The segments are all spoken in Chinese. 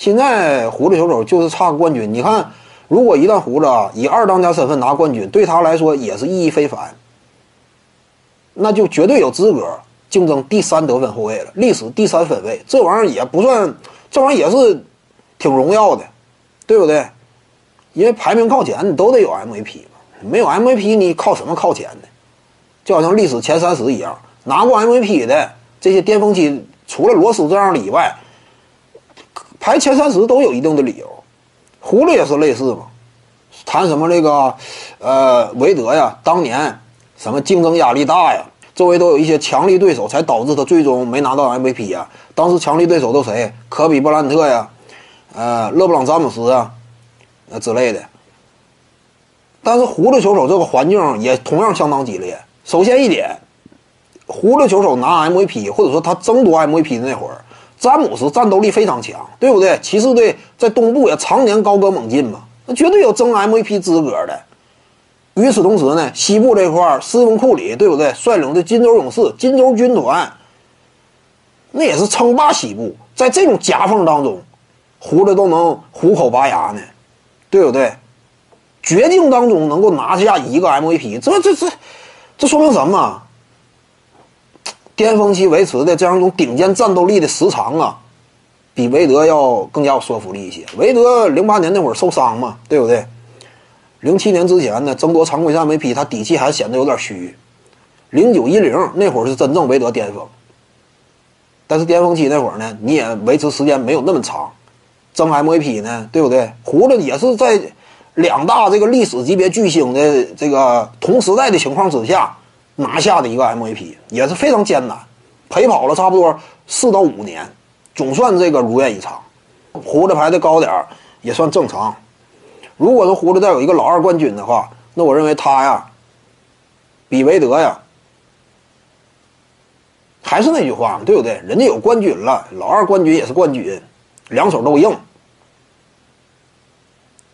现在胡子球手就是差个冠军。你看，如果一旦胡子以二当家身份拿冠军，对他来说也是意义非凡，那就绝对有资格竞争第三得分后卫了，历史第三分位。这玩意儿也不算，这玩意儿也是挺荣耀的，对不对？因为排名靠前，你都得有 MVP 嘛。没有 MVP，你靠什么靠前呢？就好像历史前三十一样，拿过 MVP 的这些巅峰期，除了罗斯这样的以外，排前三十都有一定的理由。胡子也是类似嘛，谈什么这个，呃，韦德呀，当年什么竞争压力大呀，周围都有一些强力对手，才导致他最终没拿到 MVP 呀。当时强力对手都谁？科比、布兰特呀，呃，勒布朗·詹姆斯啊，呃之类的。但是胡子球手这个环境也同样相当激烈。首先一点，胡子球手拿 MVP 或者说他争夺 MVP 那会儿，詹姆斯战斗力非常强，对不对？骑士队在东部也常年高歌猛进嘛，那绝对有争 MVP 资格的。与此同时呢，西部这块，斯文库里，对不对？率领的金州勇士、金州军团，那也是称霸西部。在这种夹缝当中，胡子都能虎口拔牙呢，对不对？绝境当中能够拿下一个 MVP，这这这，这说明什么？巅峰期维持的这样一种顶尖战斗力的时长啊，比韦德要更加有说服力一些。韦德零八年那会儿受伤嘛，对不对？零七年之前呢，争夺常规赛 MVP，他底气还显得有点虚。零九一零那会儿是真正韦德巅峰，但是巅峰期那会儿呢，你也维持时间没有那么长，争 MVP 呢，对不对？胡子也是在。两大这个历史级别巨星的这个同时代的情况之下拿下的一个 MVP 也是非常艰难，陪跑了差不多四到五年，总算这个如愿以偿。胡子排的高点也算正常。如果说胡子再有一个老二冠军的话，那我认为他呀，比韦德呀，还是那句话，对不对？人家有冠军了，老二冠军也是冠军，两手都硬。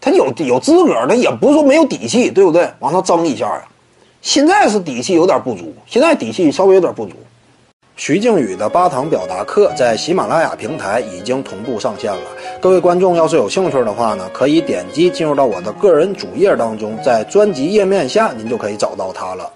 他有有资格，他也不是说没有底气，对不对？往上争一下呀。现在是底气有点不足，现在底气稍微有点不足。徐静宇的八堂表达课在喜马拉雅平台已经同步上线了。各位观众要是有兴趣的话呢，可以点击进入到我的个人主页当中，在专辑页面下您就可以找到它了。